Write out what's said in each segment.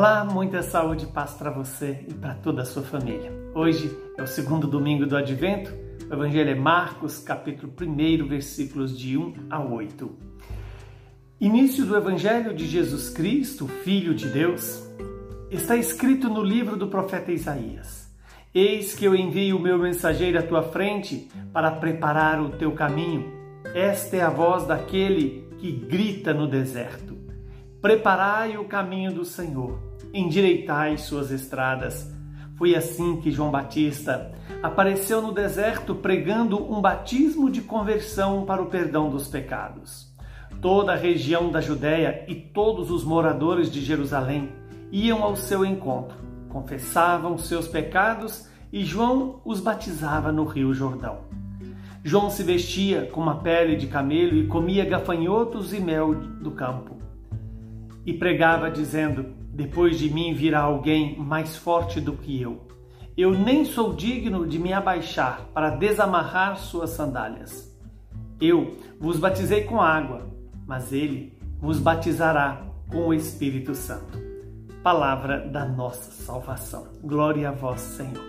Olá, muita saúde e paz para você e para toda a sua família. Hoje é o segundo domingo do Advento. O Evangelho é Marcos, capítulo 1, versículos de 1 a 8. Início do Evangelho de Jesus Cristo, Filho de Deus, está escrito no livro do profeta Isaías: Eis que eu envio o meu mensageiro à tua frente para preparar o teu caminho. Esta é a voz daquele que grita no deserto Preparai o caminho do Senhor, endireitai suas estradas. Foi assim que João Batista apareceu no deserto pregando um batismo de conversão para o perdão dos pecados. Toda a região da Judéia e todos os moradores de Jerusalém iam ao seu encontro, confessavam seus pecados e João os batizava no Rio Jordão. João se vestia com uma pele de camelo e comia gafanhotos e mel do campo e pregava dizendo: Depois de mim virá alguém mais forte do que eu. Eu nem sou digno de me abaixar para desamarrar suas sandálias. Eu vos batizei com água, mas ele vos batizará com o Espírito Santo. Palavra da nossa salvação. Glória a vós, Senhor.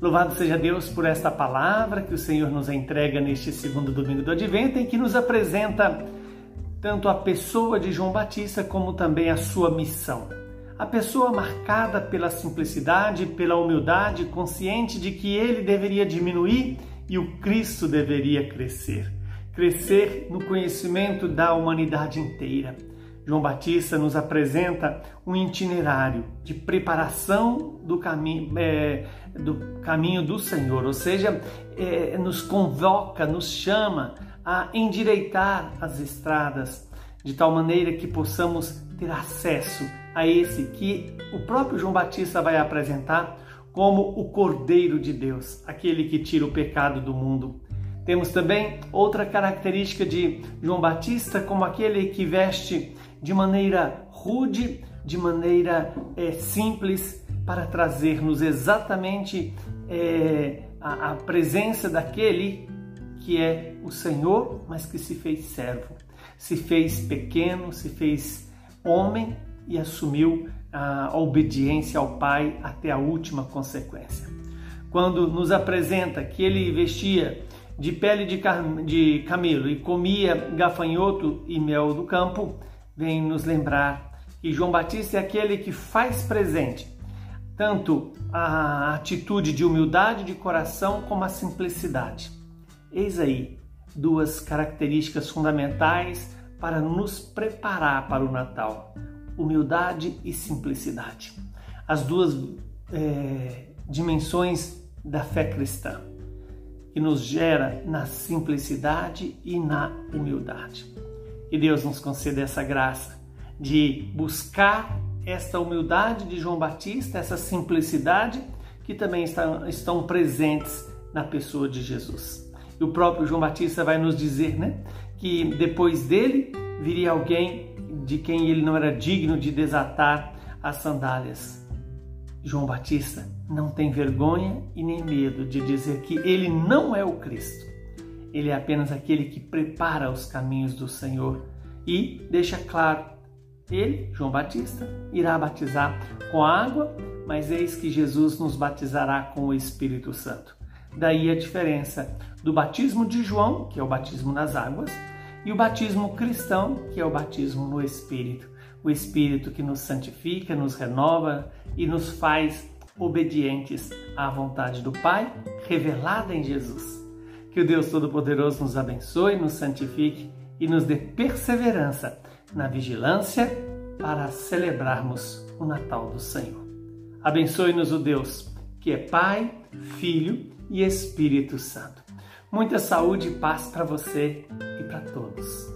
Louvado seja Deus por esta palavra que o Senhor nos entrega neste segundo domingo do Advento, em que nos apresenta tanto a pessoa de João Batista como também a sua missão. A pessoa marcada pela simplicidade, pela humildade, consciente de que ele deveria diminuir e o Cristo deveria crescer. Crescer no conhecimento da humanidade inteira. João Batista nos apresenta um itinerário de preparação do caminho, é, do, caminho do Senhor, ou seja, é, nos convoca, nos chama a endireitar as estradas, de tal maneira que possamos ter acesso a esse que o próprio João Batista vai apresentar como o Cordeiro de Deus, aquele que tira o pecado do mundo. Temos também outra característica de João Batista, como aquele que veste de maneira rude, de maneira é, simples, para trazer-nos exatamente é, a, a presença daquele que é o Senhor, mas que se fez servo, se fez pequeno, se fez homem e assumiu a obediência ao Pai até a última consequência. Quando nos apresenta que ele vestia de pele de, de camelo e comia gafanhoto e mel do campo, vem nos lembrar que João Batista é aquele que faz presente tanto a atitude de humildade de coração como a simplicidade. Eis aí duas características fundamentais para nos preparar para o Natal: humildade e simplicidade. As duas é, dimensões da fé cristã, que nos gera na simplicidade e na humildade. Que Deus nos conceda essa graça de buscar esta humildade de João Batista, essa simplicidade que também estão, estão presentes na pessoa de Jesus. E o próprio João Batista vai nos dizer, né, que depois dele viria alguém de quem ele não era digno de desatar as sandálias. João Batista não tem vergonha e nem medo de dizer que ele não é o Cristo. Ele é apenas aquele que prepara os caminhos do Senhor e deixa claro: ele, João Batista, irá batizar com água, mas eis que Jesus nos batizará com o Espírito Santo. Daí a diferença do batismo de João, que é o batismo nas águas, e o batismo cristão, que é o batismo no Espírito. O Espírito que nos santifica, nos renova e nos faz obedientes à vontade do Pai, revelada em Jesus. Que o Deus Todo-Poderoso nos abençoe, nos santifique e nos dê perseverança na vigilância para celebrarmos o Natal do Senhor. Abençoe-nos o Deus que é Pai, Filho e Espírito Santo. Muita saúde e paz para você e para todos.